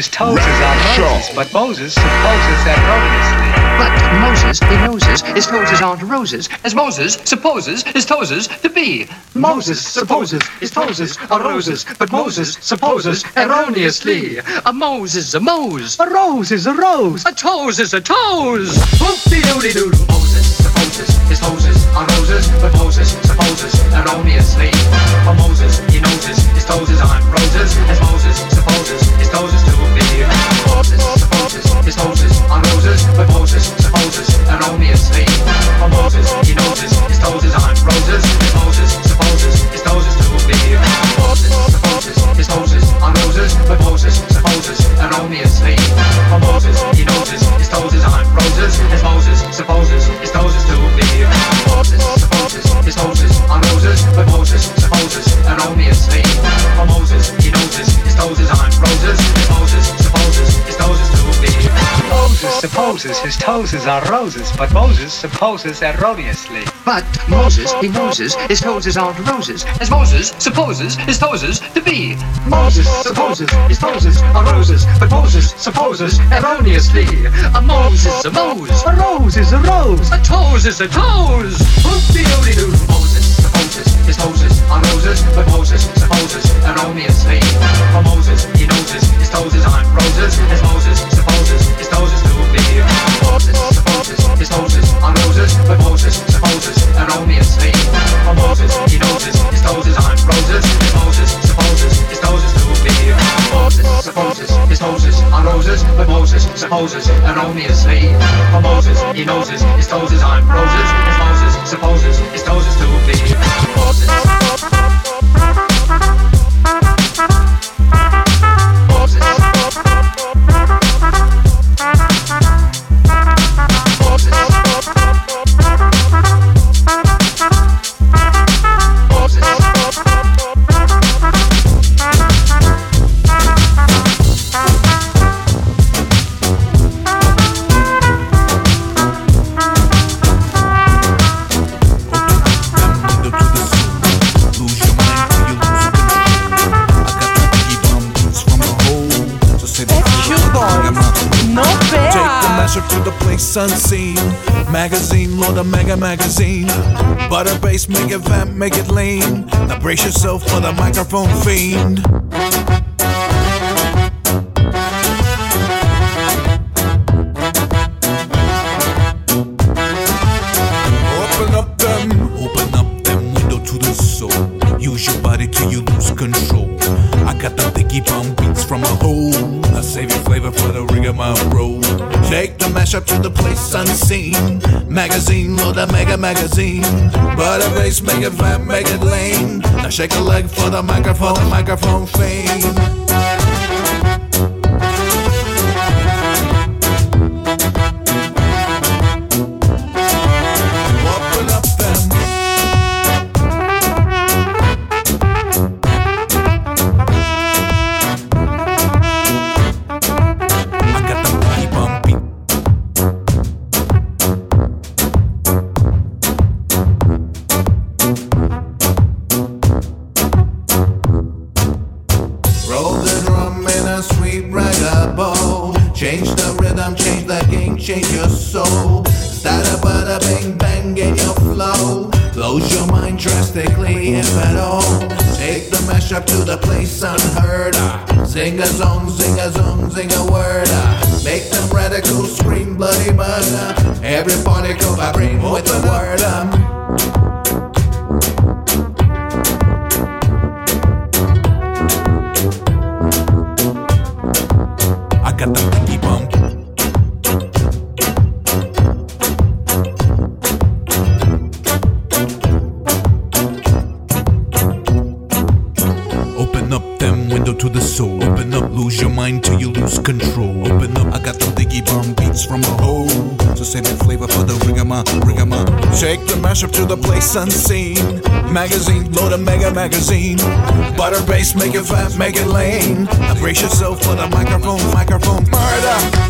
Moses, his toes is on. Moses, but Moses supposes erroneously. But Moses, he noses, his toes aren't roses, as Moses supposes his toes to be. Moses supposes his toes are roses, but Moses supposes erroneously. A Moses is a Mose, A rose is a rose. a toes is a toes. Whoop-de-doody-doo. Moses supposes his toes are roses, but Moses supposes erroneously. A Moses, he noses, his toes aren't toes are roses, but Moses supposes erroneously. But Moses, he noses, his toes aren't roses, as Moses supposes his toes to be. Moses supposes his toes are roses, but Moses supposes erroneously. A Moses, a Mose, A rose is a rose. a toes is a toes. Whoop-de-doody-doo. Moses supposes his toes are roses, but Moses supposes erroneously. A Moses, he noses, his toes aren't roses, as Moses supposes his toes to be. Moses supposes his toes are roses, but Moses supposes erroneously. A Moses, he noses, his toes aren't roses, as Moses supposes his toes to be. Moses supposes his toes are roses, but Moses supposes erroneously. A Moses, he noses, his toes aren't roses, as Moses supposes his toes to be. Unseen. Magazine, load a mega magazine. Butter bass, make it vamp, make it lean. Now brace yourself for the microphone fiend. The mashup to the place unseen. Magazine, load a mega magazine. Butter bass, make it flat, make it lame. Now shake a leg for the microphone, the microphone fame. Got the pinky bump. Open up them window to the soul. Open up, lose your mind till you lose control. Open up, I got the diggy bum beats from a hole. So save the flavor for the rigama, rigama. Take the mashup to the place unseen. Magazine, load a mega magazine. Butter bass, make it fat, make it lame. Brace yourself for the microphone, microphone murder.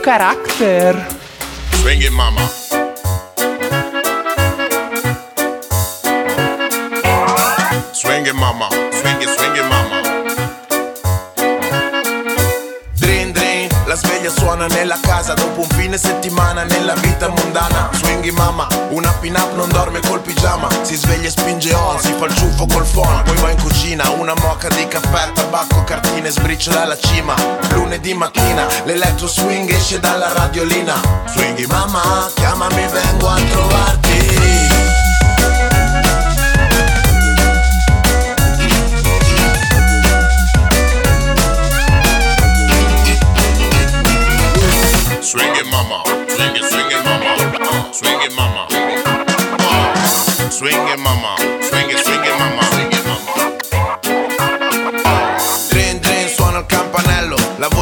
caraca. Cima. Lunedì mattina, l'elettro swing esce dalla radiolina. Swinghi mamma, chiamami, vengo a trovarti. Swing it, mama. Swing it, swing it, mama. Swing it, mama. Swing it, mama. Swing it. Swing it, mama.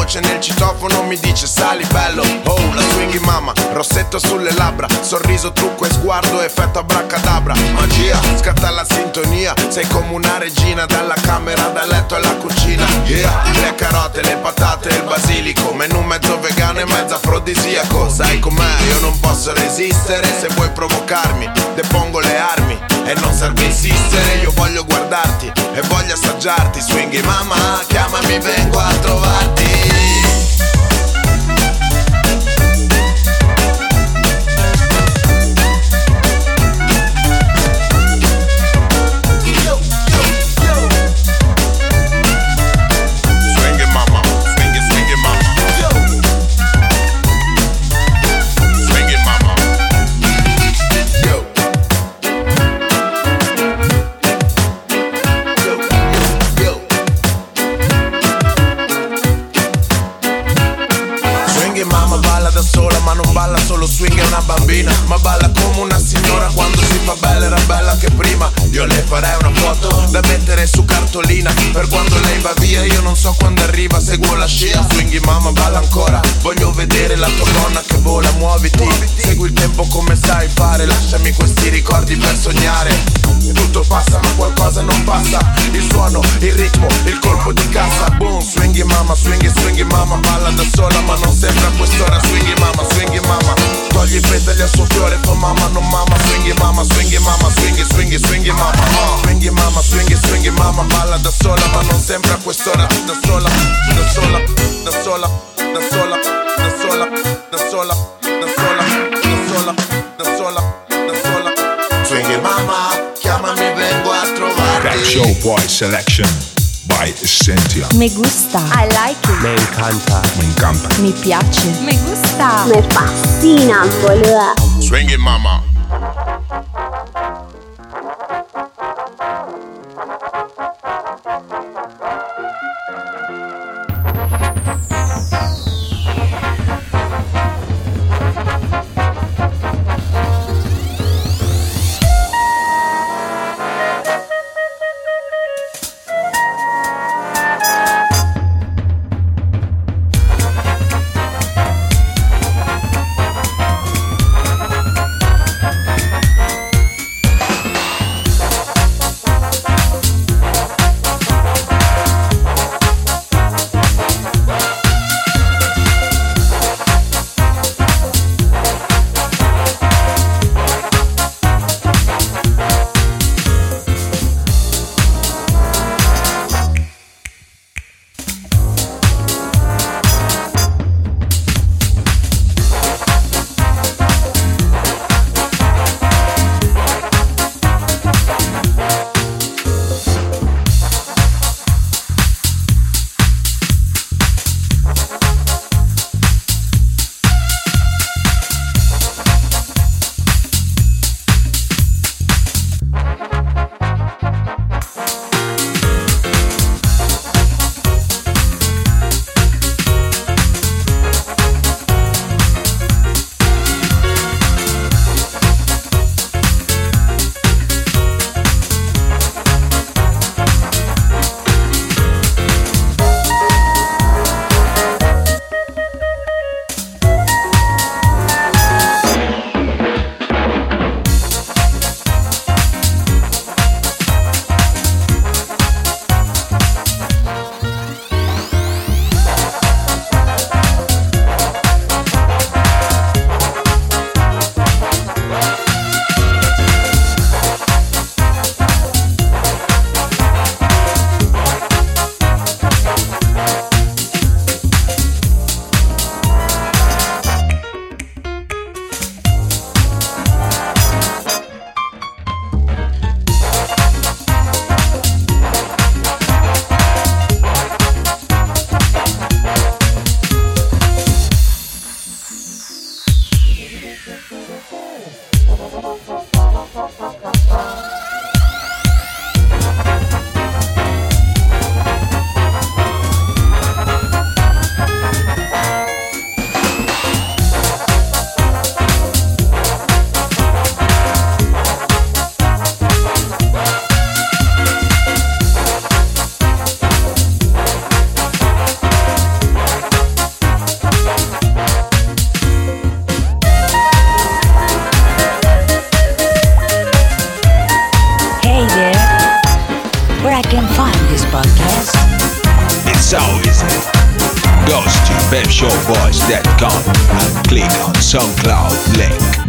Voce nel citofono mi dice sali bello. Oh la swinghi mamma Rossetto sulle labbra Sorriso, trucco e sguardo Effetto abracadabra. Magia Scatta la sintonia Sei come una regina Dalla camera da letto alla cucina. Yeah. Le carote, le patate e il basilico Menù mezzo vegano e mezzo afrodisiaco. Sai com'è? Io non posso resistere Se vuoi provocarmi Depongo le armi E non serve insistere Io voglio guardarti E voglio assaggiarti. Swinghi mamma Chiamami vengo a trovarti ma non balla solo swing è una bambina. Ma balla come una signora quando si fa bella era bella anche prima. Io le farei una foto da mettere su cartolina. Per quando lei va via io non so quando arriva Seguo la scia. Swing e mamma balla ancora. Voglio vedere la tua donna che vola muoviti. Segui il tempo come sai fare Lasciami questi ricordi per sognare passa ma qualcosa non passa. Il suono, il ritmo, il colpo di cassa. Boom, swinghi mamma, swinghi, swinghi mamma Balla da sola ma non sembra quest'ora. Swinghi mamma, swinghi mamma Togli i petali al suo fiore, fa mamma, non mamma. Swinghi mamma, swinghi mamma, swinghi, swinghi, swinghi mamma oh. Swinghi mamma, swinghi, swinghi mamma Balla da sola ma non sembra quest'ora. Da sola, da sola, da sola, da sola, da sola, da sola, trovarti Pep Show Boy Selection by Essentia. Me gusta. I like it. Me encanta. Me encanta. Mi piace. Me gusta. Me fascina, boluda. Swing it, mama. pepshowboys.com and click on SoundCloud link.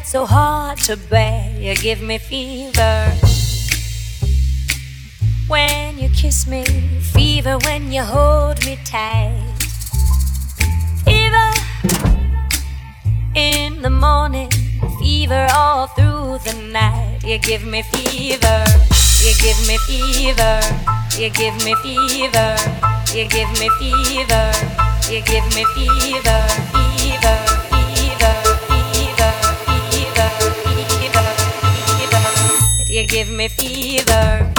So hard to bear. You give me fever when you kiss me, fever when you hold me tight. Fever in the morning, fever all through the night. You give me fever, you give me fever, you give me fever, you give me fever, you give me fever, fever. You give me fever.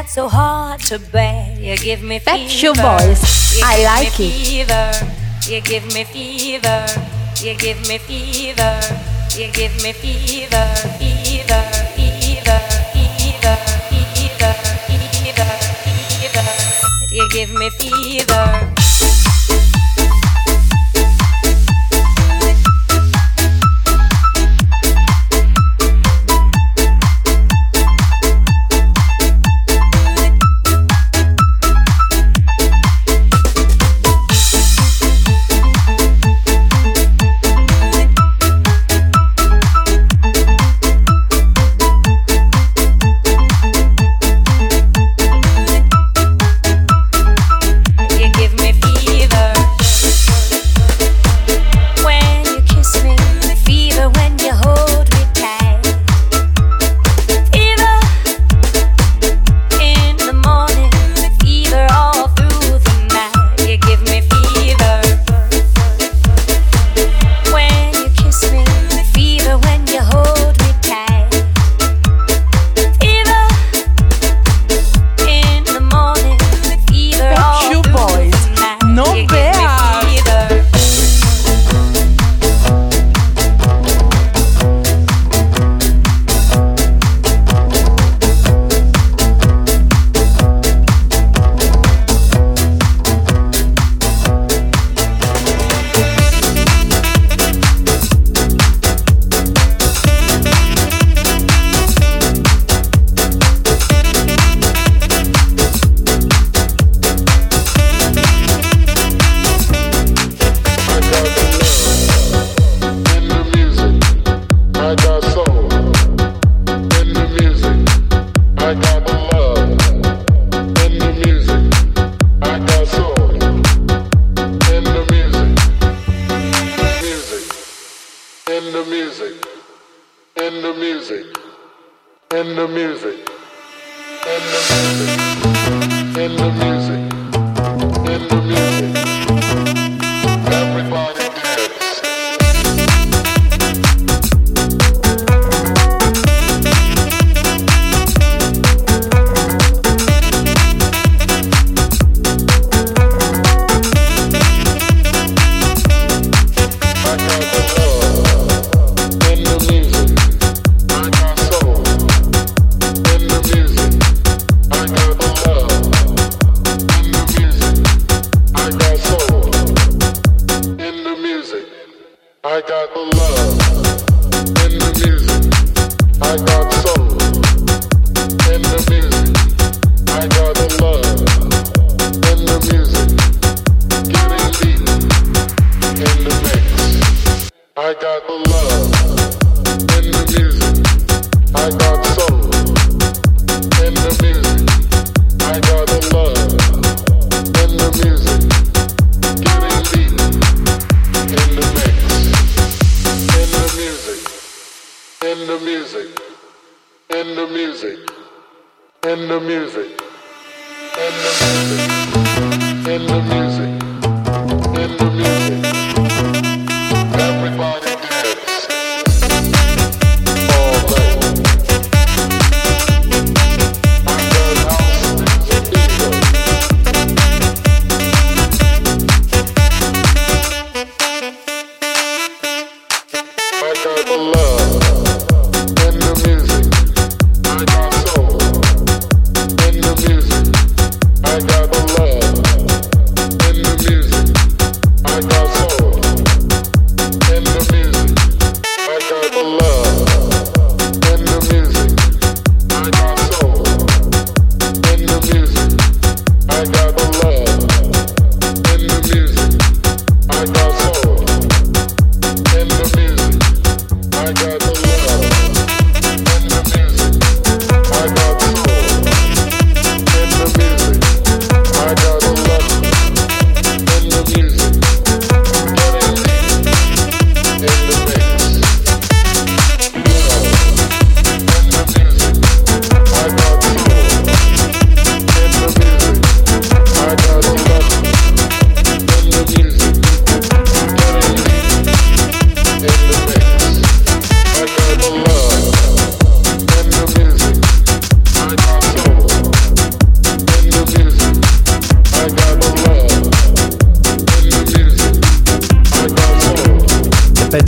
not so hard to bear. You give me fever. That's your voice. You I like it. Fever. You give me fever. You give me fever. You give me fever. Fever. Fever. Fever. Fever. Fever. fever. You give me fever.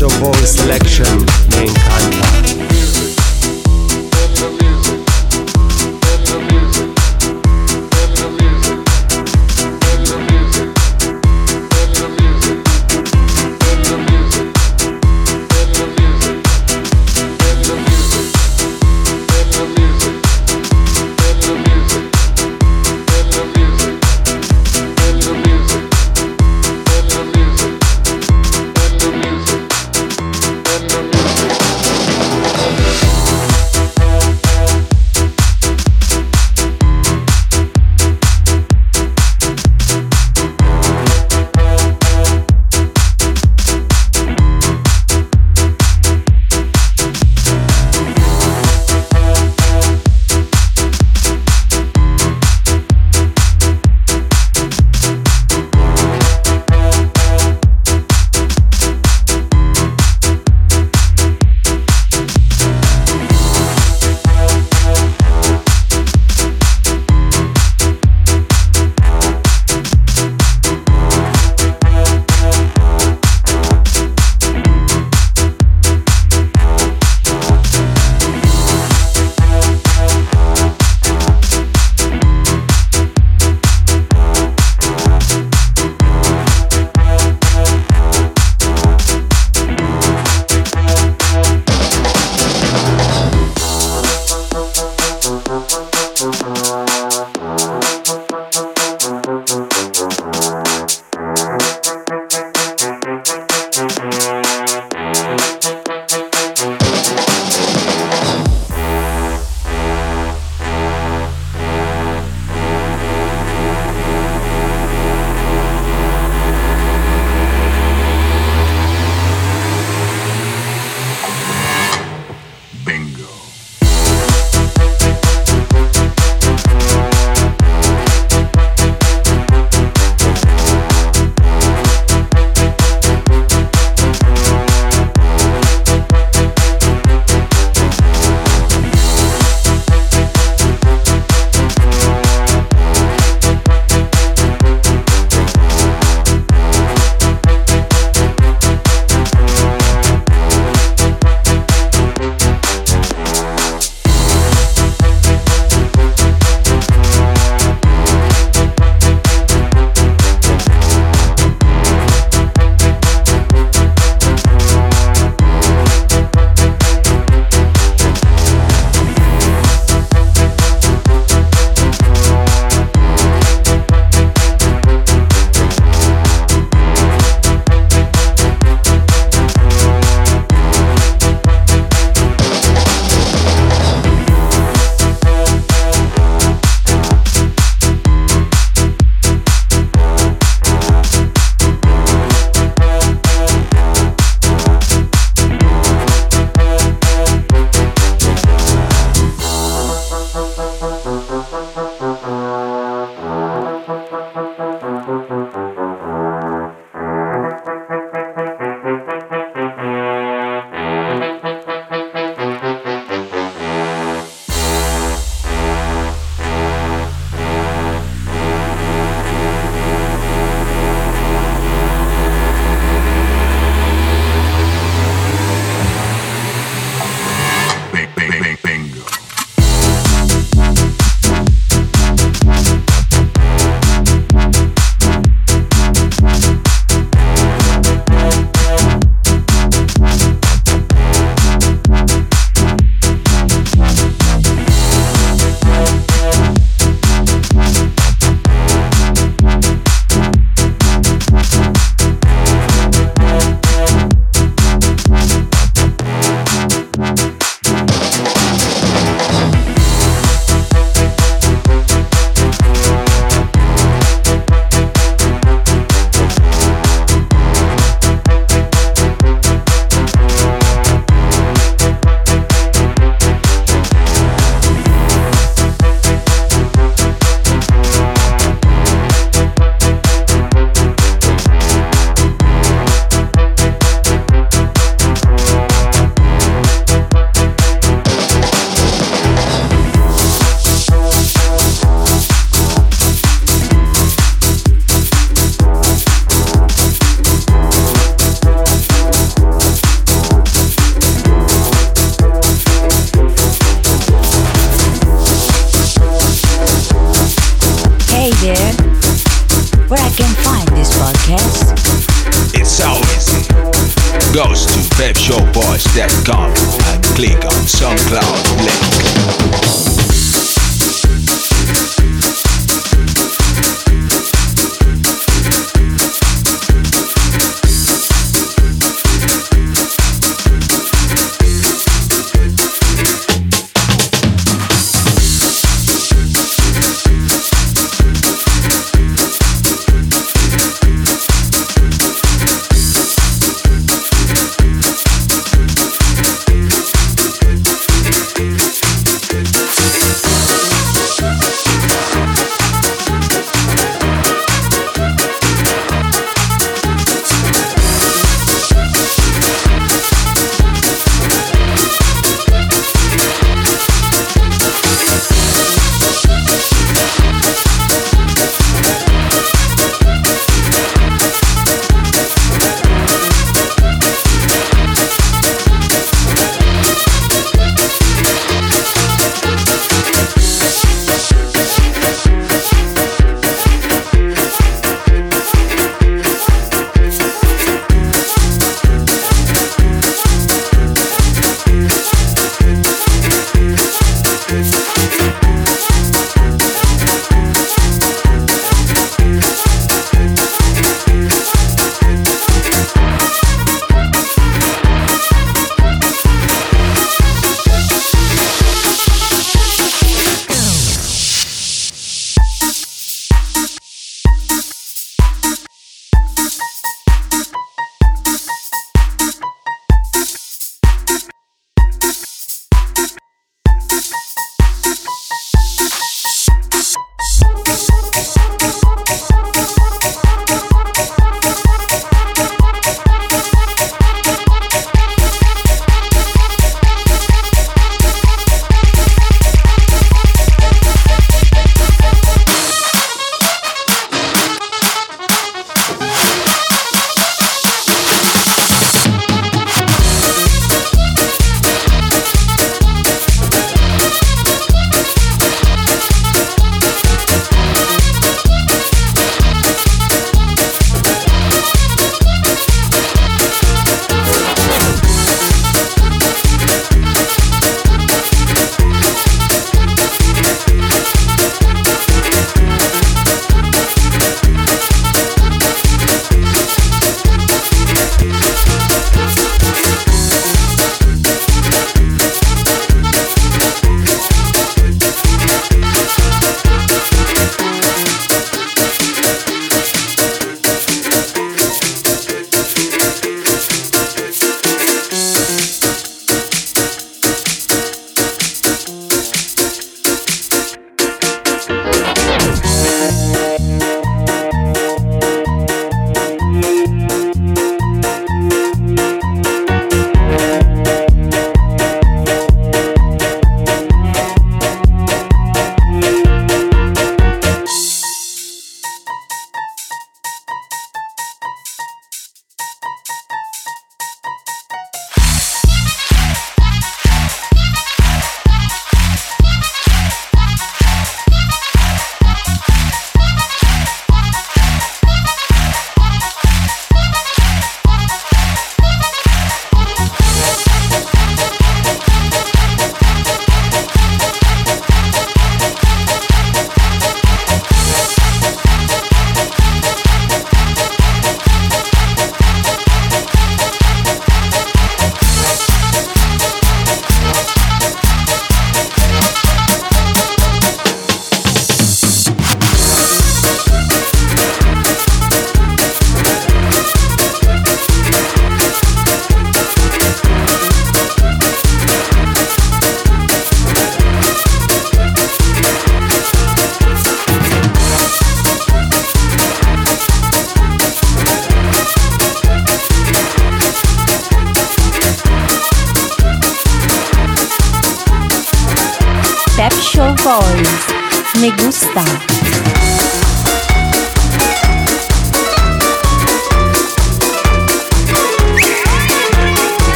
Your Ball Selection, Main Contact.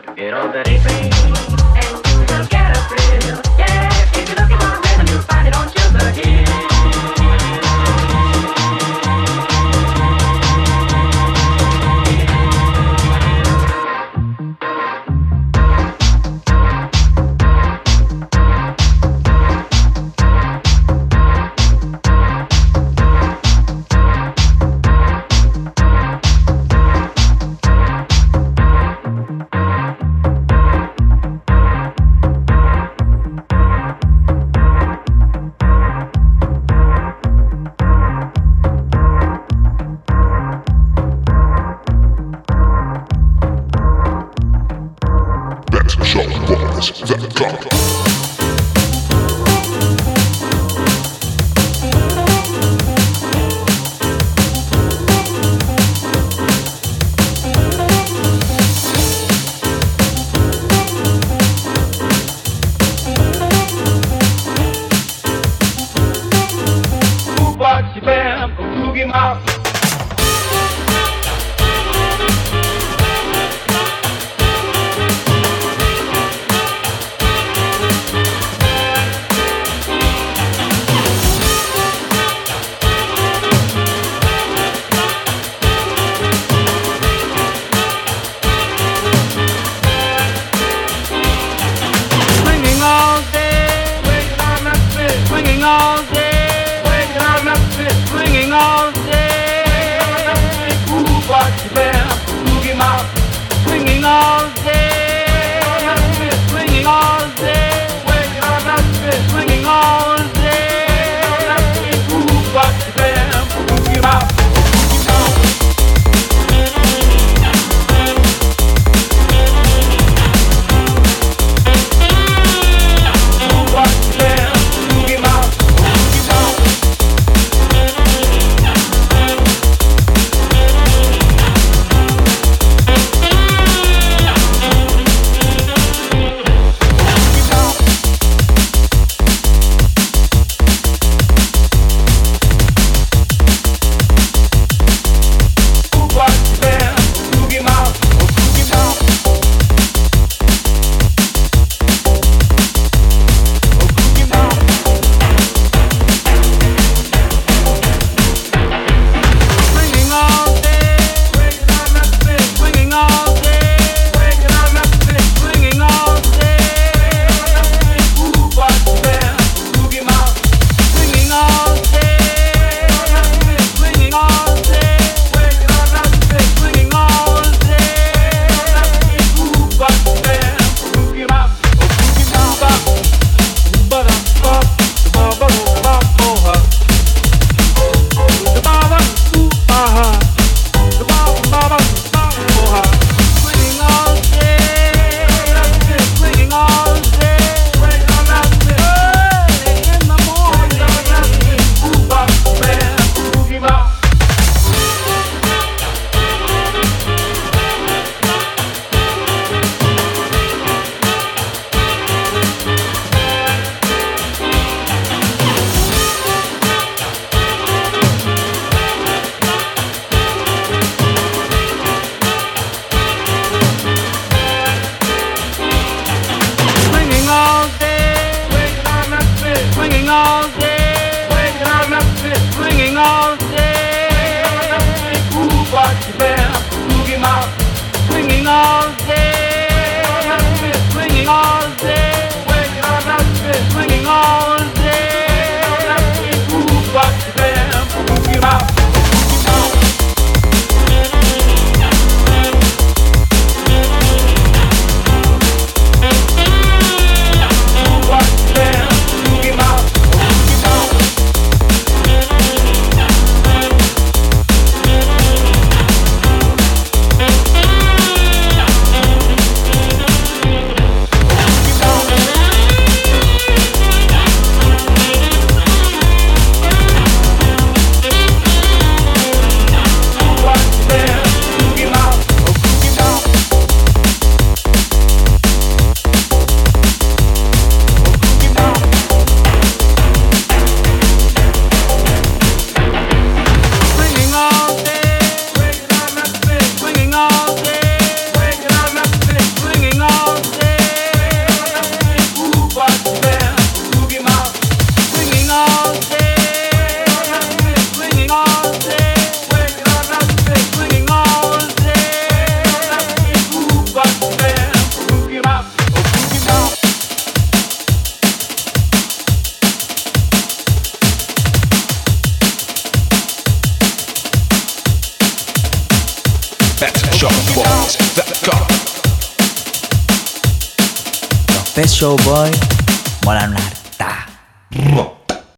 to get on that APAN. And you will get a thrill. Yeah, if you're looking for a rhythm, you'll find it on Sugar Hill.